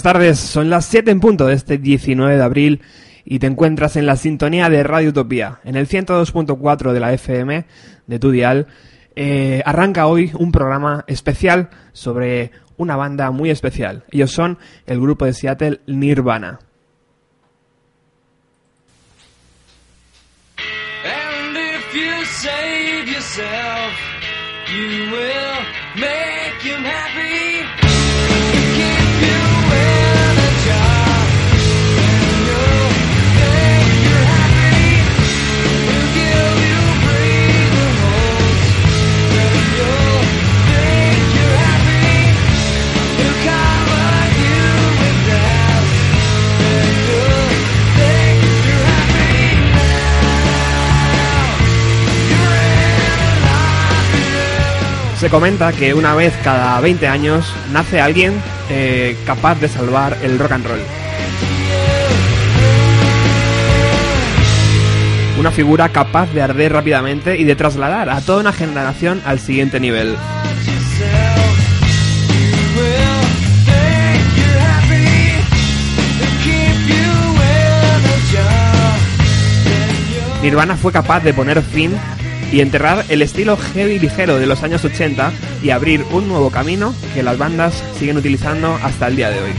Buenas tardes, son las 7 en punto de este 19 de abril y te encuentras en la sintonía de Radio Utopía, en el 102.4 de la FM de tu dial. Eh, arranca hoy un programa especial sobre una banda muy especial. Ellos son el grupo de Seattle Nirvana. And if you save yourself, you will make him. Comenta que una vez cada 20 años nace alguien eh, capaz de salvar el rock and roll. Una figura capaz de arder rápidamente y de trasladar a toda una generación al siguiente nivel. Nirvana fue capaz de poner fin y enterrar el estilo heavy ligero de los años 80 y abrir un nuevo camino que las bandas siguen utilizando hasta el día de hoy.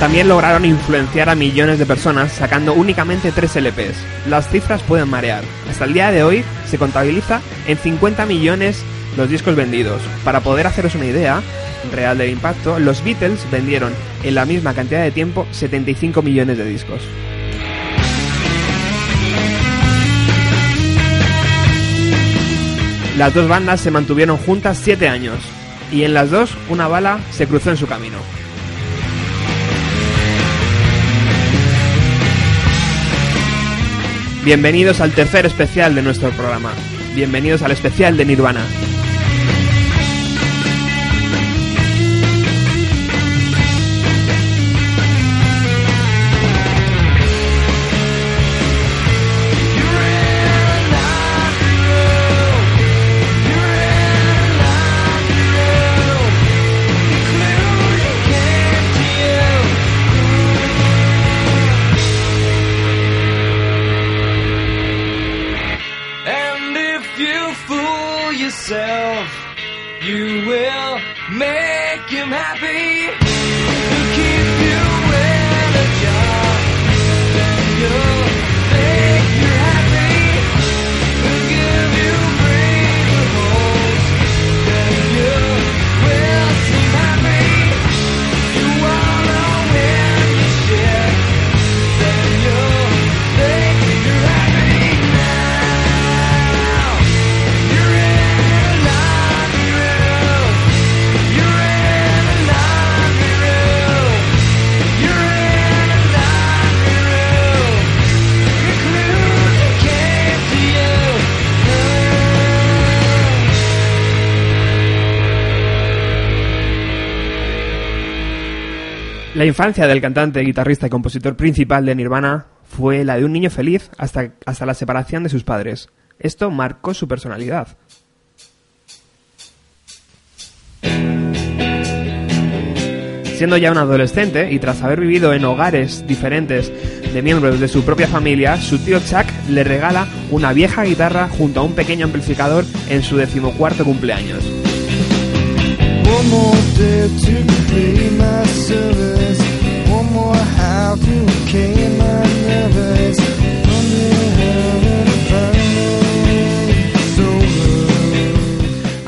También lograron influenciar a millones de personas sacando únicamente 3 LPs. Las cifras pueden marear. Hasta el día de hoy se contabiliza en 50 millones los discos vendidos. Para poder haceros una idea real del impacto, los Beatles vendieron en la misma cantidad de tiempo 75 millones de discos. Las dos bandas se mantuvieron juntas 7 años y en las dos una bala se cruzó en su camino. Bienvenidos al tercer especial de nuestro programa. Bienvenidos al especial de Nirvana. La infancia del cantante, guitarrista y compositor principal de Nirvana fue la de un niño feliz hasta, hasta la separación de sus padres. Esto marcó su personalidad. Siendo ya un adolescente y tras haber vivido en hogares diferentes de miembros de su propia familia, su tío Chuck le regala una vieja guitarra junto a un pequeño amplificador en su decimocuarto cumpleaños.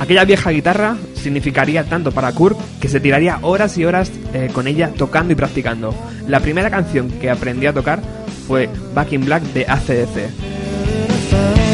Aquella vieja guitarra significaría tanto para Kurt que se tiraría horas y horas eh, con ella tocando y practicando. La primera canción que aprendió a tocar fue Back in Black de ACDC.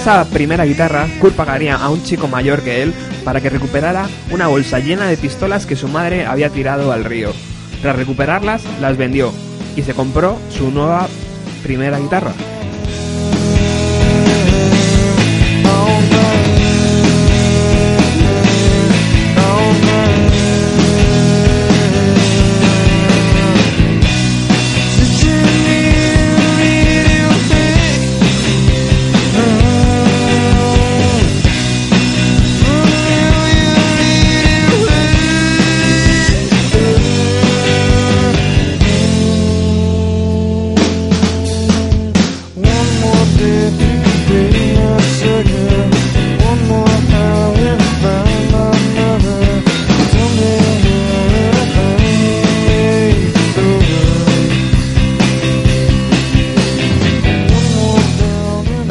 Esa primera guitarra, Kurt pagaría a un chico mayor que él para que recuperara una bolsa llena de pistolas que su madre había tirado al río. Tras recuperarlas, las vendió y se compró su nueva primera guitarra.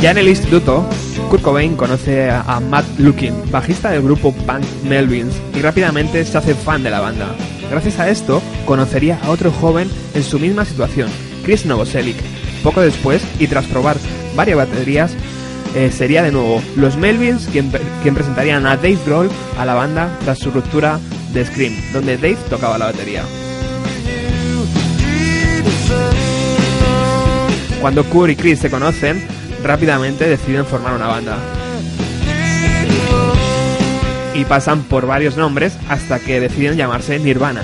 Ya en el instituto, Kurt Cobain conoce a Matt Lukin, bajista del grupo punk Melvins, y rápidamente se hace fan de la banda. Gracias a esto, conocería a otro joven en su misma situación, Chris Novoselic. Poco después, y tras probar varias baterías, eh, sería de nuevo los Melvins quien presentarían a Dave Grohl a la banda tras su ruptura de Scream, donde Dave tocaba la batería. Cuando Kurt y Chris se conocen, rápidamente deciden formar una banda. Y pasan por varios nombres hasta que deciden llamarse Nirvana.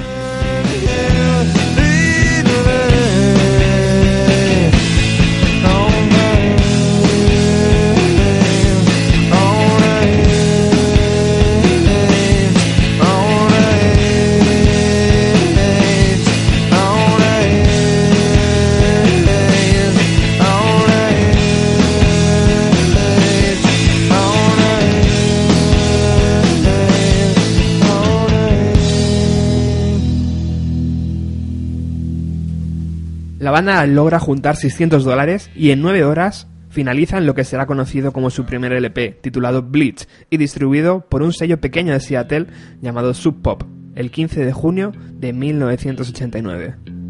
Banda logra juntar 600 dólares y en 9 horas finalizan lo que será conocido como su primer LP, titulado Bleach, y distribuido por un sello pequeño de Seattle llamado Sub Pop, el 15 de junio de 1989.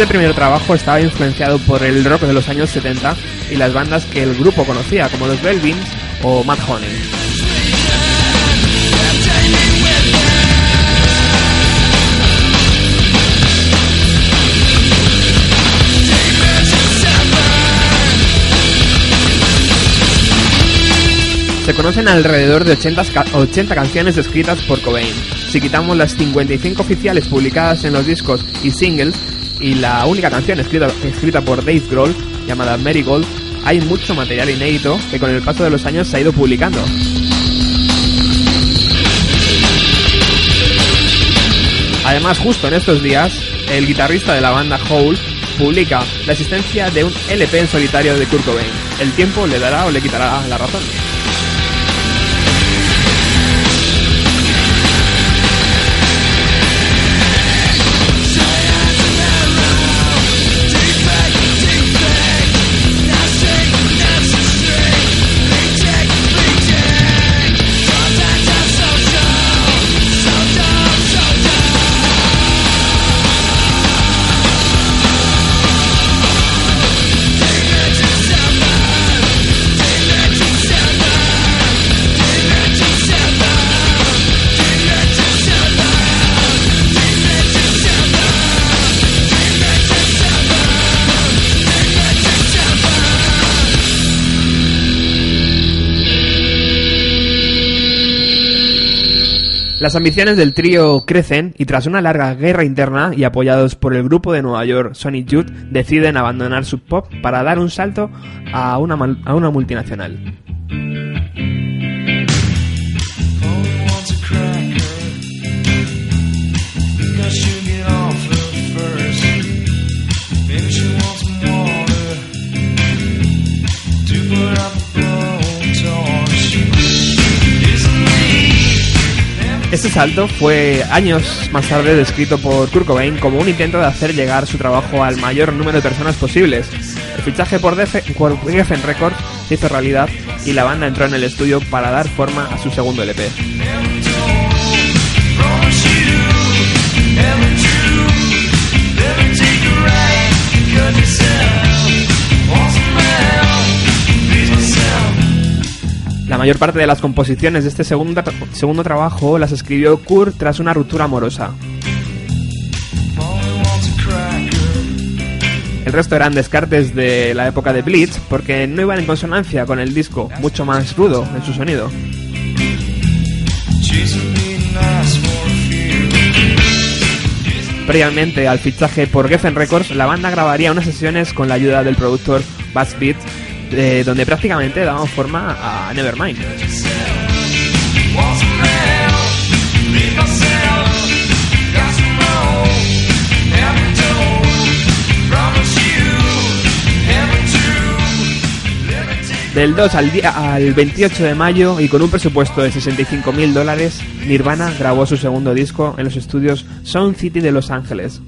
Este primer trabajo estaba influenciado por el rock de los años 70 y las bandas que el grupo conocía, como los Belvins o Mad Honey. Se conocen alrededor de 80, ca- 80 canciones escritas por Cobain. Si quitamos las 55 oficiales publicadas en los discos y singles y la única canción escrita, escrita por Dave Grohl, llamada Marigold, hay mucho material inédito que con el paso de los años se ha ido publicando. Además, justo en estos días, el guitarrista de la banda Hole publica la existencia de un LP en solitario de Kurt Cobain. El tiempo le dará o le quitará la razón. Las ambiciones del trío crecen y tras una larga guerra interna y apoyados por el grupo de Nueva York Sonic Youth deciden abandonar su pop para dar un salto a una, a una multinacional. Este salto fue años más tarde descrito por Kurt Cobain como un intento de hacer llegar su trabajo al mayor número de personas posibles. El fichaje por, Geffen Records se hizo realidad y la banda entró en el estudio para dar forma a su segundo LP. La mayor parte de las composiciones de este segundo, segundo trabajo las escribió Kurt tras una ruptura amorosa. El resto eran descartes de la época de Bleach porque no iban en consonancia con el disco, mucho más rudo en su sonido. Previamente al fichaje por Geffen Records, la banda grabaría unas sesiones con la ayuda del productor Bass Beat, eh, donde prácticamente daban forma a Nevermind. Del 2 al, día, al 28 de mayo y con un presupuesto de 65 mil dólares, Nirvana grabó su segundo disco en los estudios Sound City de Los Ángeles.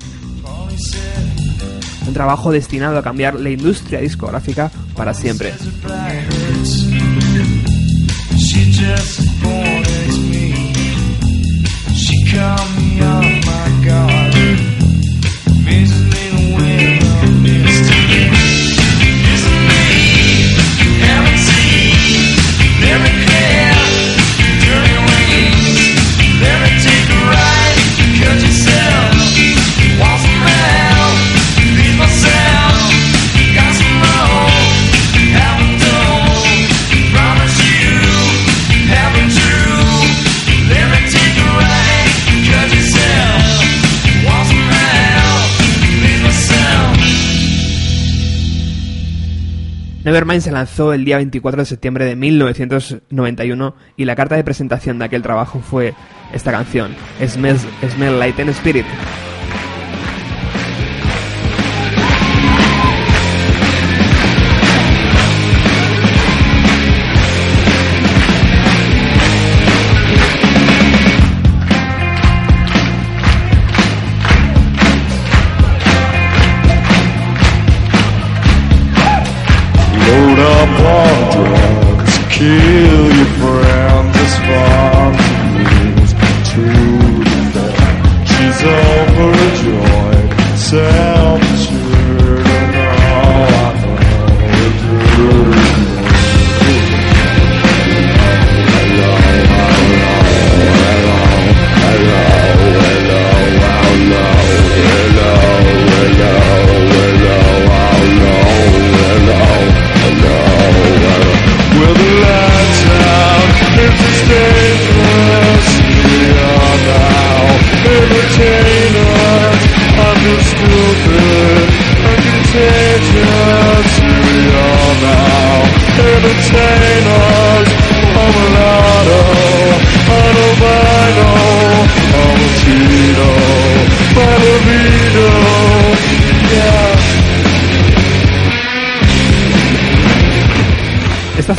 Un trabajo destinado a cambiar la industria discográfica para siempre. She disappointed me. Me off my guard. Nevermind se lanzó el día 24 de septiembre de 1991 y la carta de presentación de aquel trabajo fue esta canción, Smell, Like Teen Spirit.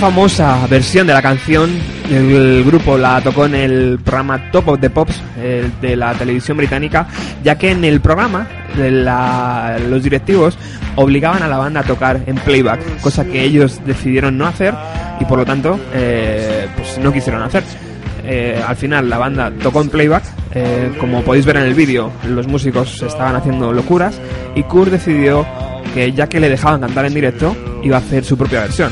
Famosa versión de la canción, el grupo la tocó en el programa Top of the Pops de la televisión británica, ya que en el programa los directivos obligaban a la banda a tocar en playback, cosa que ellos decidieron no hacer y por lo tanto eh, pues no quisieron hacer. Eh, al final la banda tocó en playback, eh, como podéis ver en el vídeo, los músicos estaban haciendo locuras y Kurt decidió que ya que le dejaban cantar en directo, iba a hacer su propia versión.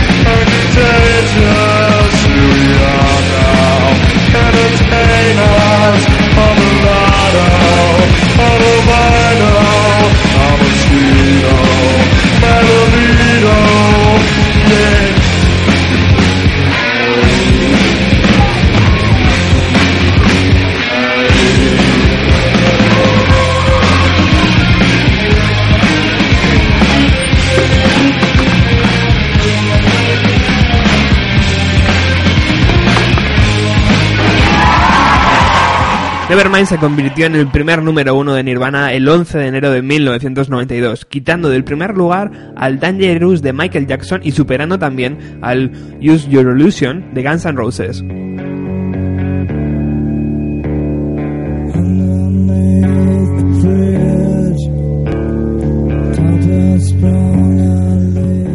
Nevermind se convirtió en el primer número uno de Nirvana el 11 de enero de 1992, quitando del primer lugar al Dangerous de Michael Jackson y superando también al Use Your Illusion de Guns N' Roses.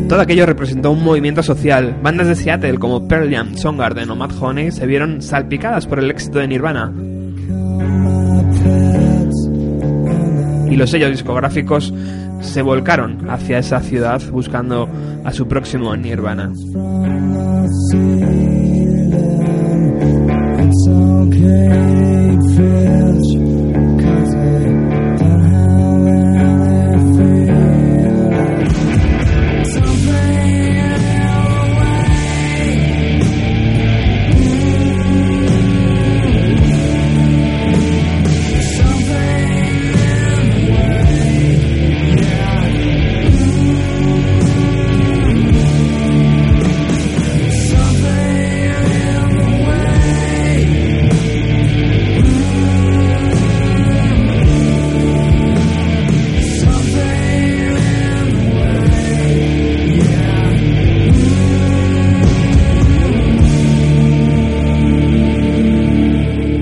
Todo aquello representó un movimiento social. Bandas de Seattle como Pearl Jam, Soundgarden o Mad Honey se vieron salpicadas por el éxito de Nirvana. Y los sellos discográficos se volcaron hacia esa ciudad buscando a su próximo Nirvana.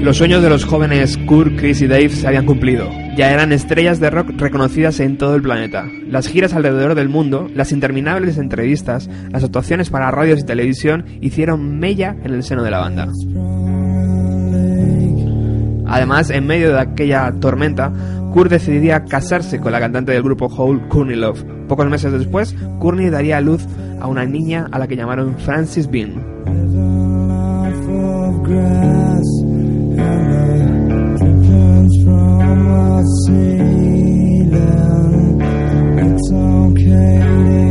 Los sueños de los jóvenes Kurt, Chris y Dave se habían cumplido. Ya eran estrellas de rock reconocidas en todo el planeta. Las giras alrededor del mundo, las interminables entrevistas, las actuaciones para radios y televisión hicieron mella en el seno de la banda. Además, en medio de aquella tormenta, Kurt decidiría casarse con la cantante del grupo Hole, Courtney Love. Pocos meses después, Courtney daría a luz a una niña a la que llamaron Francis Bean. En una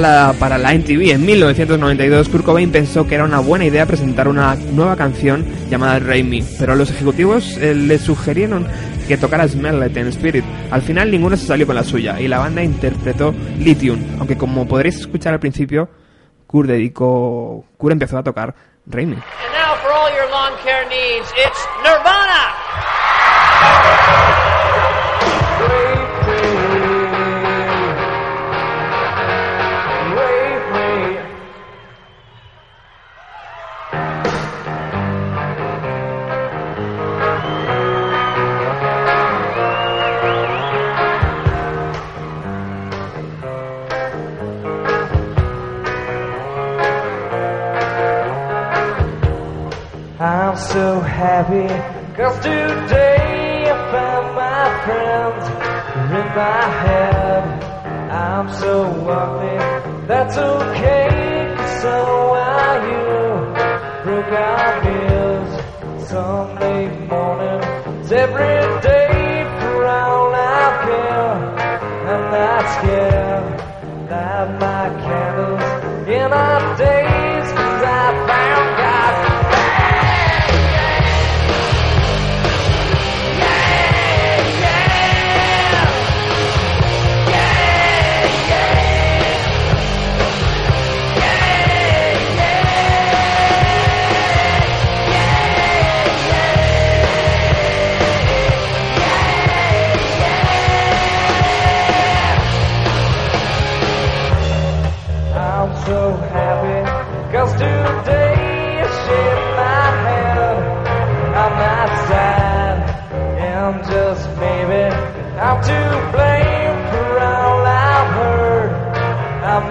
para la MTV en 1992, Kurt Cobain pensó que era una buena idea presentar una nueva canción llamada Rain Me, pero los ejecutivos eh, le sugirieron que tocara Smell Like Teen Spirit. Al final ninguno se salió con la suya y la banda interpretó Lithium, aunque como podréis escuchar al principio, Kurt dedicó, Kurt empezó a tocar Rain Me. And now for all your lawn care needs, it's Nirvana! So happy cause today I found my friends in my head. I'm so ugly, that's okay, so are you. Broke our ears Sunday morning, it's every day for all I care. I'm not scared, light my candles in our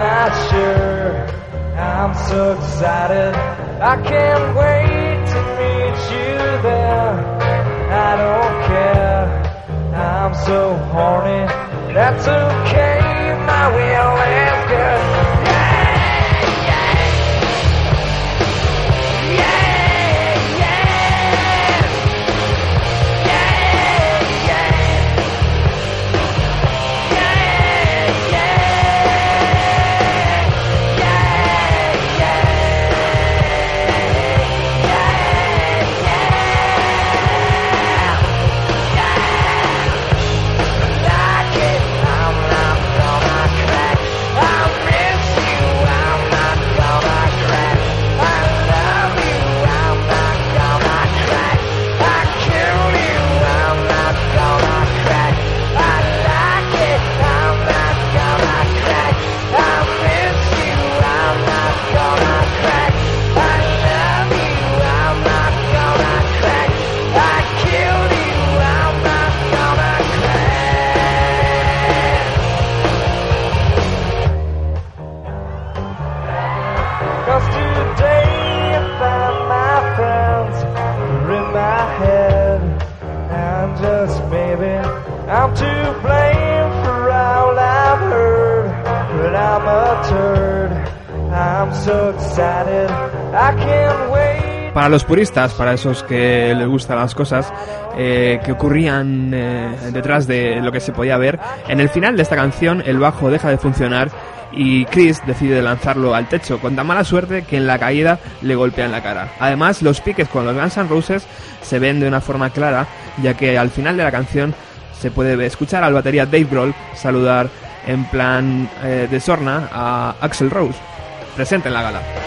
not sure. I'm so excited. I can't wait to meet you there. I don't care. I'm so horny. That's okay My will is good los puristas, para esos que les gustan las cosas eh, que ocurrían eh, detrás de lo que se podía ver, en el final de esta canción el bajo deja de funcionar y Chris decide lanzarlo al techo con tan mala suerte que en la caída le golpea en la cara. Además, los piques con los Guns N' Roses se ven de una forma clara, ya que al final de la canción se puede escuchar al batería Dave Grohl saludar en plan eh, de sorna a Axel Rose, presente en la gala.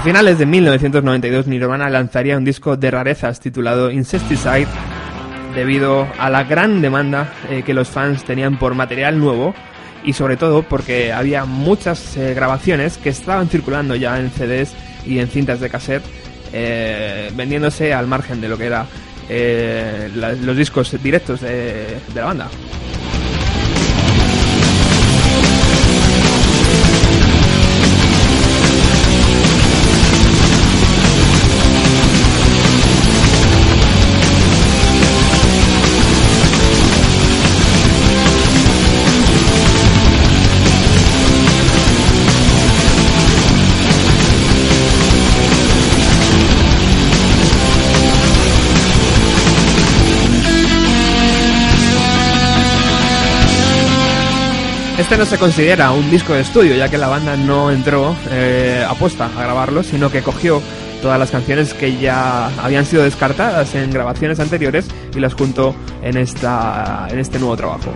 A finales de 1992 Nirvana lanzaría un disco de rarezas titulado Incesticide debido a la gran demanda eh, que los fans tenían por material nuevo y sobre todo porque había muchas eh, grabaciones que estaban circulando ya en CDs y en cintas de cassette eh, vendiéndose al margen de lo que era los discos directos de la banda. Este no se considera un disco de estudio, ya que la banda no entró eh, a grabarlo, sino que cogió todas las canciones que ya habían sido descartadas en grabaciones anteriores y las juntó en, esta, en este nuevo trabajo.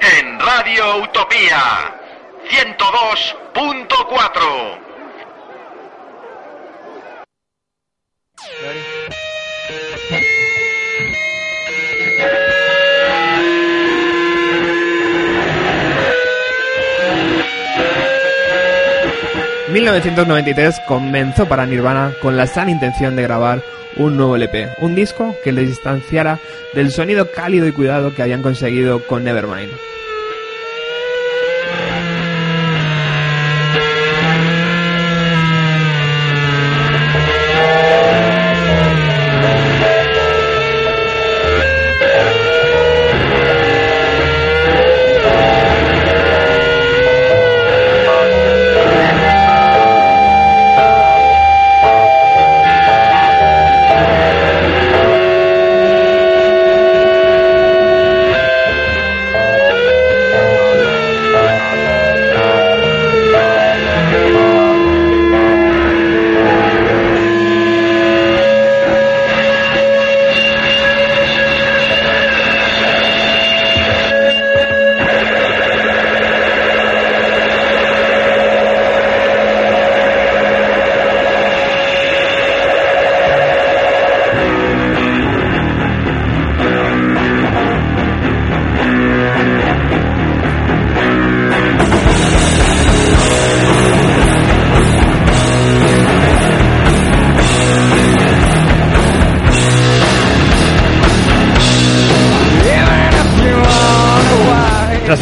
En Radio Utopía 102.4. 1993 comenzó para Nirvana con la sana intención de grabar un nuevo LP, un disco que les distanciara del sonido cálido y cuidado que habían conseguido con Nevermind.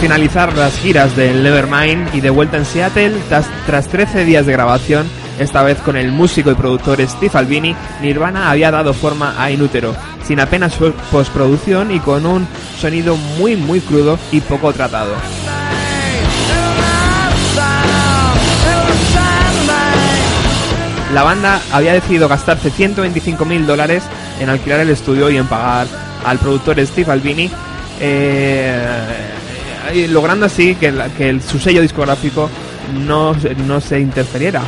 Finalizar las giras del Nevermind y de vuelta en Seattle, tras, tras 13 días de grabación, esta vez con el músico y productor Steve Albini, Nirvana había dado forma a Inútero, sin apenas po- postproducción y con un sonido muy muy crudo y poco tratado. La banda había decidido gastarse 125 mil dólares en alquilar el estudio y en pagar al productor Steve Albini, eh, logrando así que, que el- su sello discográfico no, no se interferiera.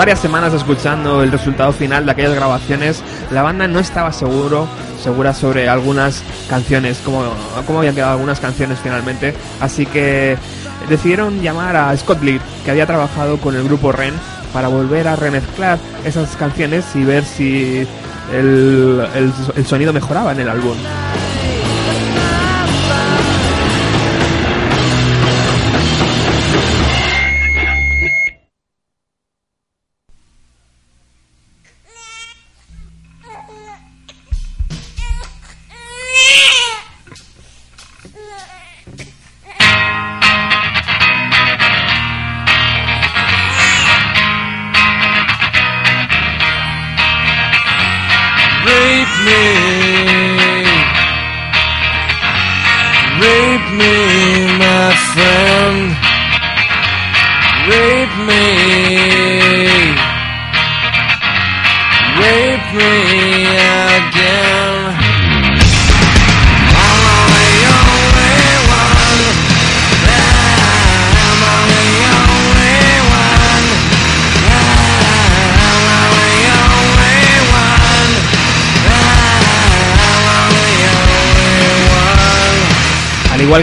Varias semanas escuchando el resultado final de aquellas grabaciones, la banda no estaba seguro, segura sobre algunas canciones, cómo, cómo habían quedado algunas canciones finalmente, así que decidieron llamar a Scott Lee, que había trabajado con el grupo Ren, para volver a remezclar esas canciones y ver si el, el- el sonido mejoraba en el álbum.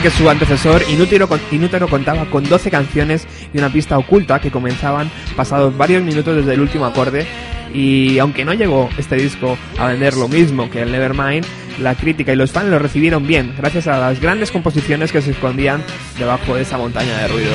Que su antecesor, Inútero, Inútero contaba con 12 canciones y una pista oculta que comenzaban pasados varios minutos desde el último acorde. Y aunque no llegó este disco a vender lo mismo que el Nevermind, la crítica y los fans lo recibieron bien, gracias a las grandes composiciones que se escondían debajo de esa montaña de ruido.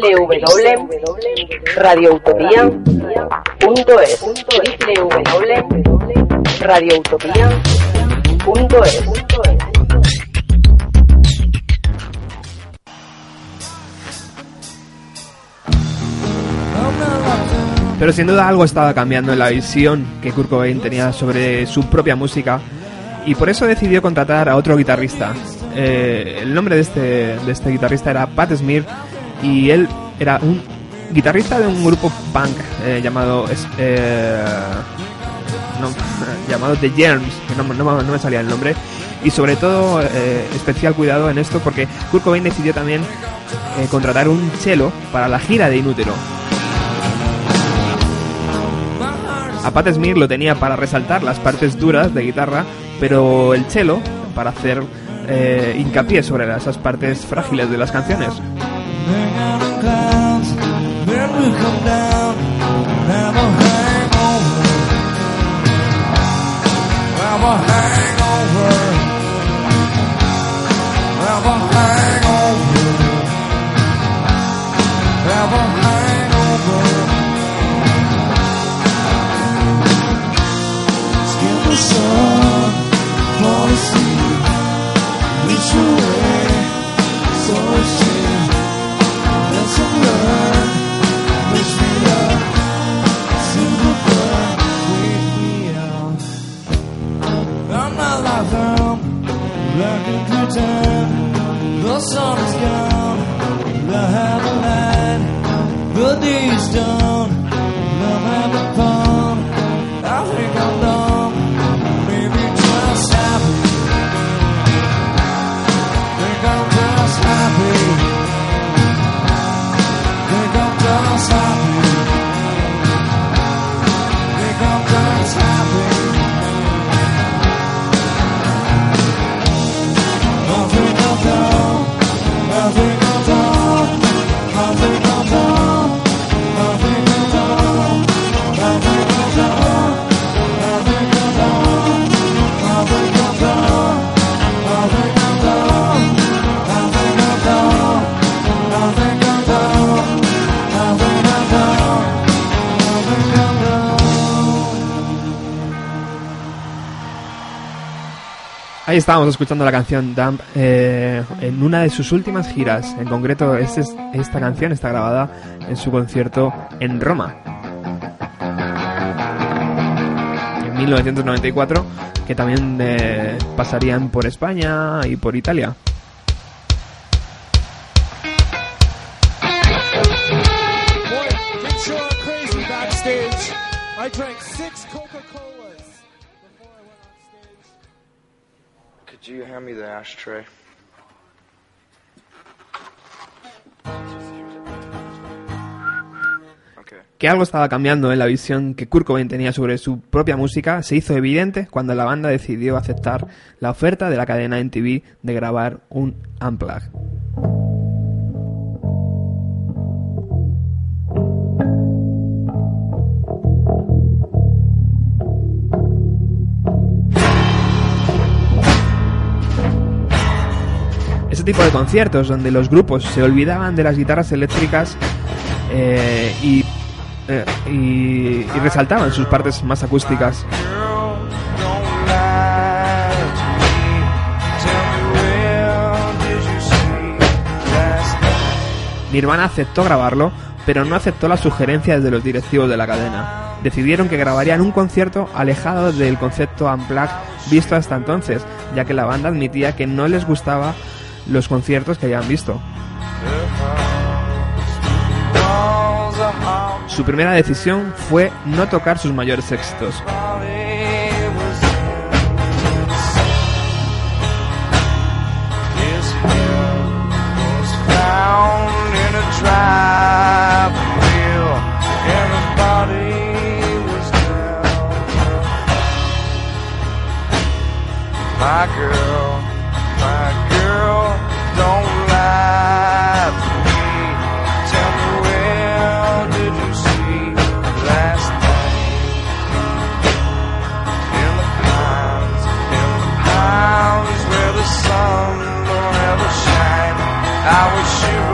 www.radioutopía.es Pero sin duda algo estaba cambiando en la visión que Kurt Cobain tenía sobre su propia música y por eso decidió contratar a otro guitarrista. Eh, el nombre de este, de este guitarrista era Pat Smear y él era un guitarrista de un grupo punk eh, llamado eh, llamado The Germs, que no, no- me salía el nombre. Y sobre todo, eh, especial cuidado en esto porque Kurt Cobain decidió también contratar un cello para la gira de Inútero. A Pat Smear lo tenía para resaltar las partes duras de guitarra, pero el cello para hacer hincapié sobre esas partes frágiles de las canciones. Hang out in clouds, then we come down, have a hangover. Have a hangover. Have a hangover. Have a hangover. Sun, fall asleep, reach away, Back in the sun is gone. The light, the day is done. Ahí estábamos escuchando la canción Dump eh, en una de sus últimas giras. En concreto, este es- esta canción está grabada en su concierto en Roma. En 1994, que también eh, pasarían por España y por Italia. Que algo estaba cambiando en la visión que Kurt Cobain tenía sobre su propia música se hizo evidente cuando la banda decidió aceptar la oferta de la cadena NTV de grabar un Unplug. Ese tipo de conciertos donde los grupos se olvidaban de las guitarras eléctricas eh, y, eh, y- resaltaban sus partes más acústicas. Nirvana aceptó grabarlo, pero no aceptó las sugerencias de los directivos de la cadena. Decidieron que grabarían un concierto alejado del concepto Unplugged visto hasta entonces, ya que la banda admitía que no les gustaba los conciertos que habían visto. Su primera decisión fue no tocar sus mayores éxitos. I wish you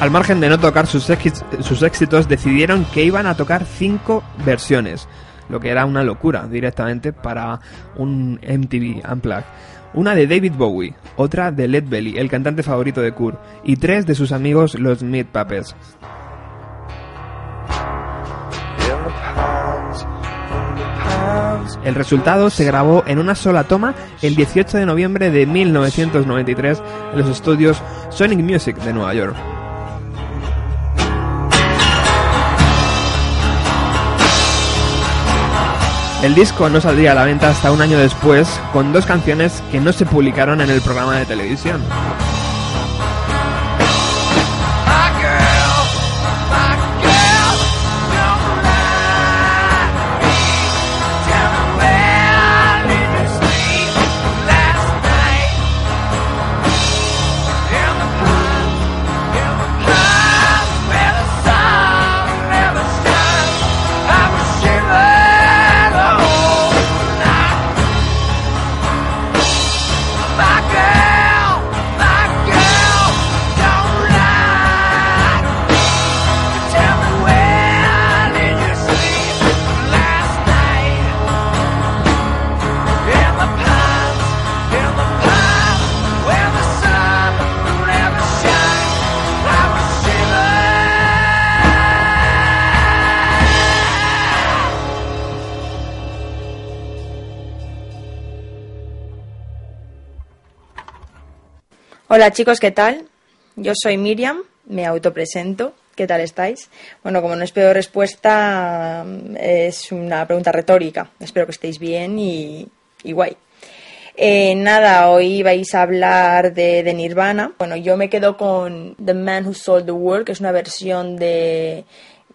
Al margen de no tocar sus, éxi- sus éxitos, decidieron que iban a tocar cinco versiones, lo que era una locura directamente para un MTV Unplugged. Una de David Bowie, otra de Led Belly, el cantante favorito de Kurt, y tres de sus amigos los Meat Puppets. El resultado se grabó en una sola toma el 18 de noviembre de 1993 en los estudios Sonic Music de Nueva York. El disco no saldría a la venta hasta un año después, con dos canciones que no se publicaron en el programa de televisión. Hola chicos, ¿qué tal? Yo soy Miriam, me autopresento. ¿Qué tal estáis? Bueno, como no espero respuesta, es una pregunta retórica. Espero que estéis bien y, y guay. Eh, nada, hoy vais a hablar de, de Nirvana. Bueno, yo me quedo con The Man Who Sold the World, que es una versión de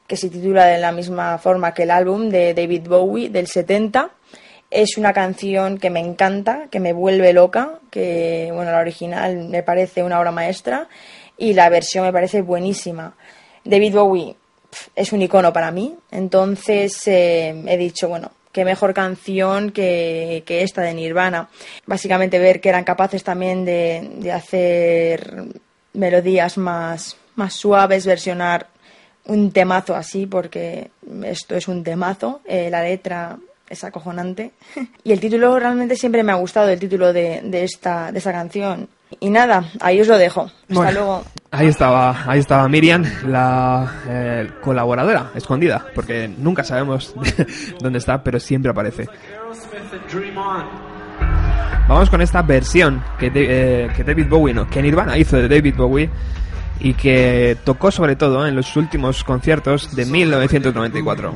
que se titula de la misma forma que el álbum de David Bowie del 70. Es una canción que me encanta, que me vuelve loca, que bueno, la original me parece una obra maestra y la versión me parece buenísima. David Bowie es un icono para mí, entonces eh, he dicho, bueno, qué mejor canción que, que esta de Nirvana. Básicamente ver que eran capaces también de, de hacer melodías más, más suaves, versionar un temazo así, porque esto es un temazo, eh, la letra es acojonante. Y el título realmente siempre me ha gustado, el título de, de esta, de esta canción. Y nada, ahí os lo dejo. Hasta Bueno, luego. Ahí estaba, ahí estaba Miriam, la eh, colaboradora escondida, porque nunca sabemos dónde está, pero siempre aparece. Vamos con esta versión que, eh, que David Bowie, no, que Nirvana hizo de David Bowie y que tocó sobre todo en los últimos conciertos de 1994.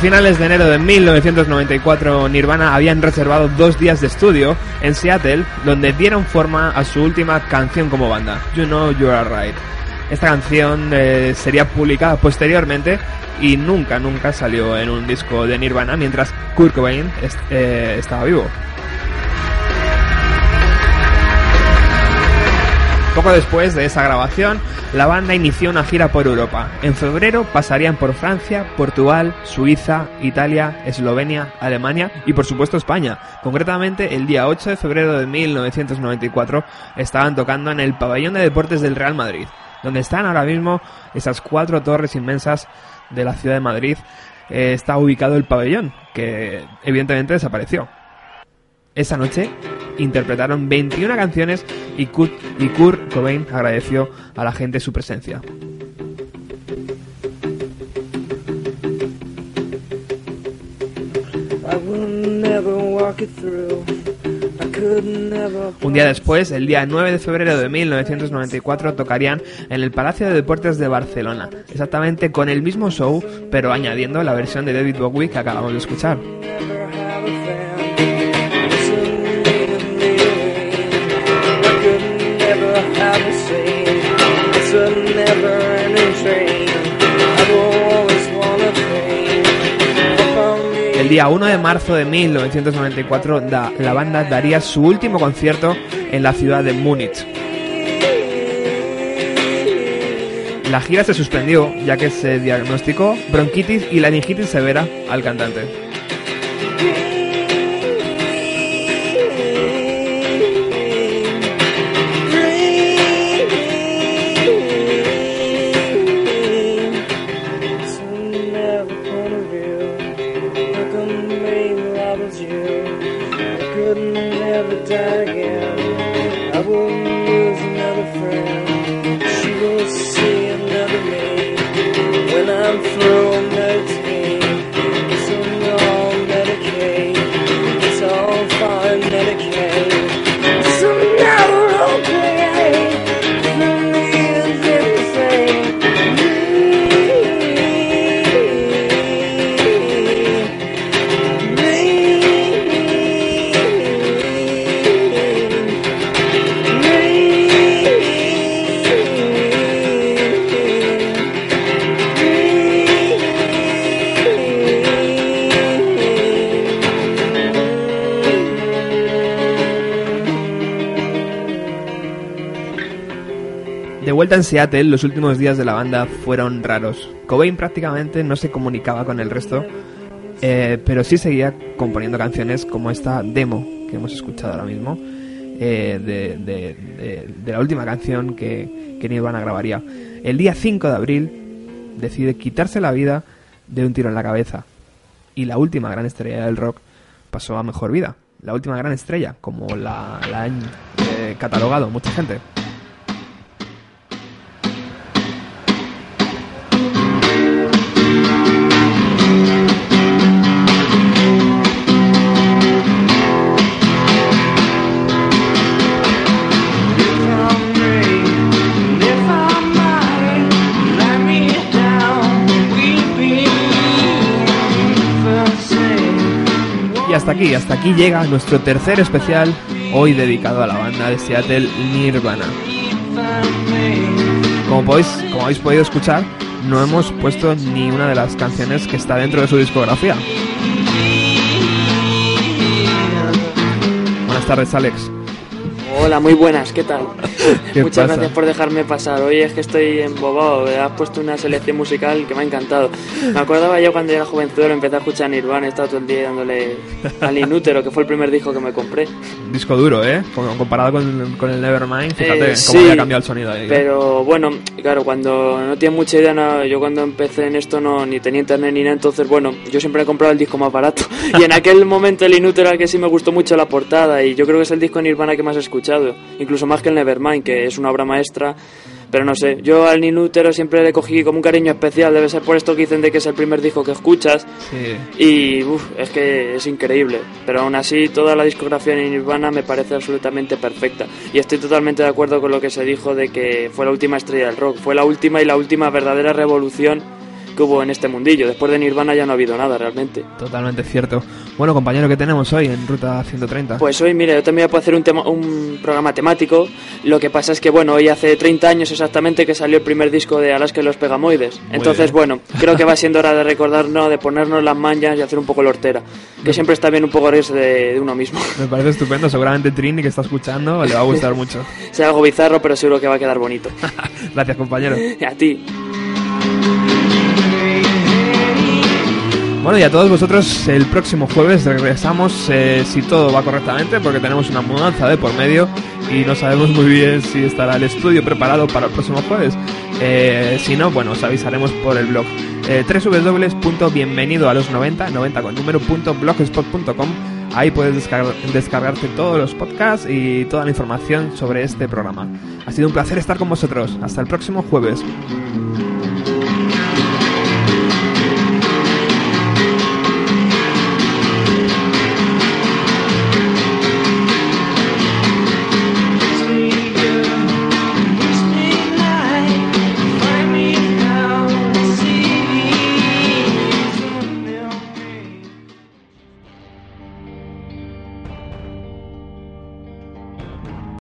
Finales de enero de 1994, Nirvana habían reservado dos días de estudio en Seattle, donde dieron forma a su última canción como banda, You Know You Are Right. Esta canción eh, sería publicada posteriormente y nunca, nunca salió en un disco de Nirvana mientras Kurt Cobain eh, estaba vivo. Poco después de esa grabación, la banda inició una gira por Europa. En febrero pasarían por Francia, Portugal, Suiza, Italia, Eslovenia, Alemania y por supuesto España. Concretamente, el día 8 de febrero de 1994 estaban tocando en el pabellón de deportes del Real Madrid, donde están ahora mismo esas cuatro torres inmensas de la ciudad de Madrid. eh, está ubicado el pabellón, que evidentemente desapareció. Esa noche interpretaron 21 canciones y Kurt, y Kurt Cobain agradeció a la gente su presencia. Un día después, el día 9 de febrero de 1994, tocarían en el Palacio de Deportes de Barcelona, exactamente con el mismo show, pero añadiendo la versión de David Bowie que acabamos de escuchar. Día 1 de marzo de 1994, da- la banda daría su último concierto en la ciudad de Múnich. La gira se suspendió ya que se diagnosticó bronquitis y laringitis severa al cantante. Vuelta en Seattle, los últimos días de la banda fueron raros. Cobain prácticamente no se comunicaba con el resto, eh, pero sí seguía componiendo canciones como esta demo que hemos escuchado ahora mismo, eh, de, la última canción que, que Nirvana grabaría. El día 5 de abril decide quitarse la vida de un tiro en la cabeza, y la última gran estrella del rock pasó a mejor vida. La última gran estrella, como la, la han eh, catalogado mucha gente. Hasta aquí, hasta aquí llega nuestro tercer especial, hoy dedicado a la banda de Seattle Nirvana. Como, podéis, como habéis podido escuchar, no hemos puesto ni una de las canciones que está dentro de su discografía. Buenas tardes, Alex. Hola, muy buenas, ¿qué tal? ¿Qué Muchas pasa? gracias por dejarme pasar. Hoy es que estoy embobado, has puesto una selección musical que me ha encantado. Me acordaba yo cuando era jovenzuelo, empecé a escuchar Nirvana, he estado todo el día dándole al Inútero, que fue el primer disco que me compré. Disco duro, ¿eh? Comparado con, con el Nevermind, fíjate Eh, cómo sí, había cambiado el sonido ahí. ¿eh? Pero bueno, claro, cuando no tienes mucha idea, no, yo cuando empecé en esto no ni tenía internet ni nada, entonces bueno, yo siempre he comprado el disco más barato. Y en aquel momento el Inútero que sí me gustó mucho la portada y yo creo que es el disco Nirvana que más he escuchado, incluso más que el Nevermind, que es una obra maestra. Pero no sé, yo al Inútero siempre le cogí como un cariño especial, debe ser por esto que dicen de que es el primer disco que escuchas. Sí. Y uf, es que es increíble. Pero aún así, toda la discografía de Nirvana me parece absolutamente perfecta. Y estoy totalmente de acuerdo con lo que se dijo de que fue la última estrella del rock. Fue la última y la última verdadera revolución que hubo en este mundillo. Después de Nirvana ya no ha habido nada realmente. Totalmente cierto. Bueno, compañero, ¿qué tenemos hoy en Ruta 130? Pues hoy, mira, yo también puedo hacer un, tema, un programa temático. Lo que pasa es que, bueno, hoy hace 30 años exactamente que salió el primer disco de Alaska y los Pegamoides. Entonces, bien. bueno, creo que va siendo hora de recordarnos, de ponernos las manchas y hacer un poco la hortera. Que siempre está bien un poco reírse de, de uno mismo. Me parece estupendo. Seguramente Trini, que está escuchando, le va a gustar mucho. Sea algo bizarro, pero seguro que va a quedar bonito. Gracias, compañero. a ti. Bueno, y a todos vosotros, el próximo jueves regresamos, eh, si todo va correctamente, porque tenemos una mudanza de por medio y no sabemos muy bien si estará el estudio preparado para el próximo jueves. Eh, si no, bueno, os avisaremos por el blog. Eh, www.bienvenido a los 90, 90 con número, punto blogspot.com. Ahí puedes descargar- descargarte todos los podcasts y toda la información sobre este programa. Ha sido un placer estar con vosotros. Hasta el próximo jueves.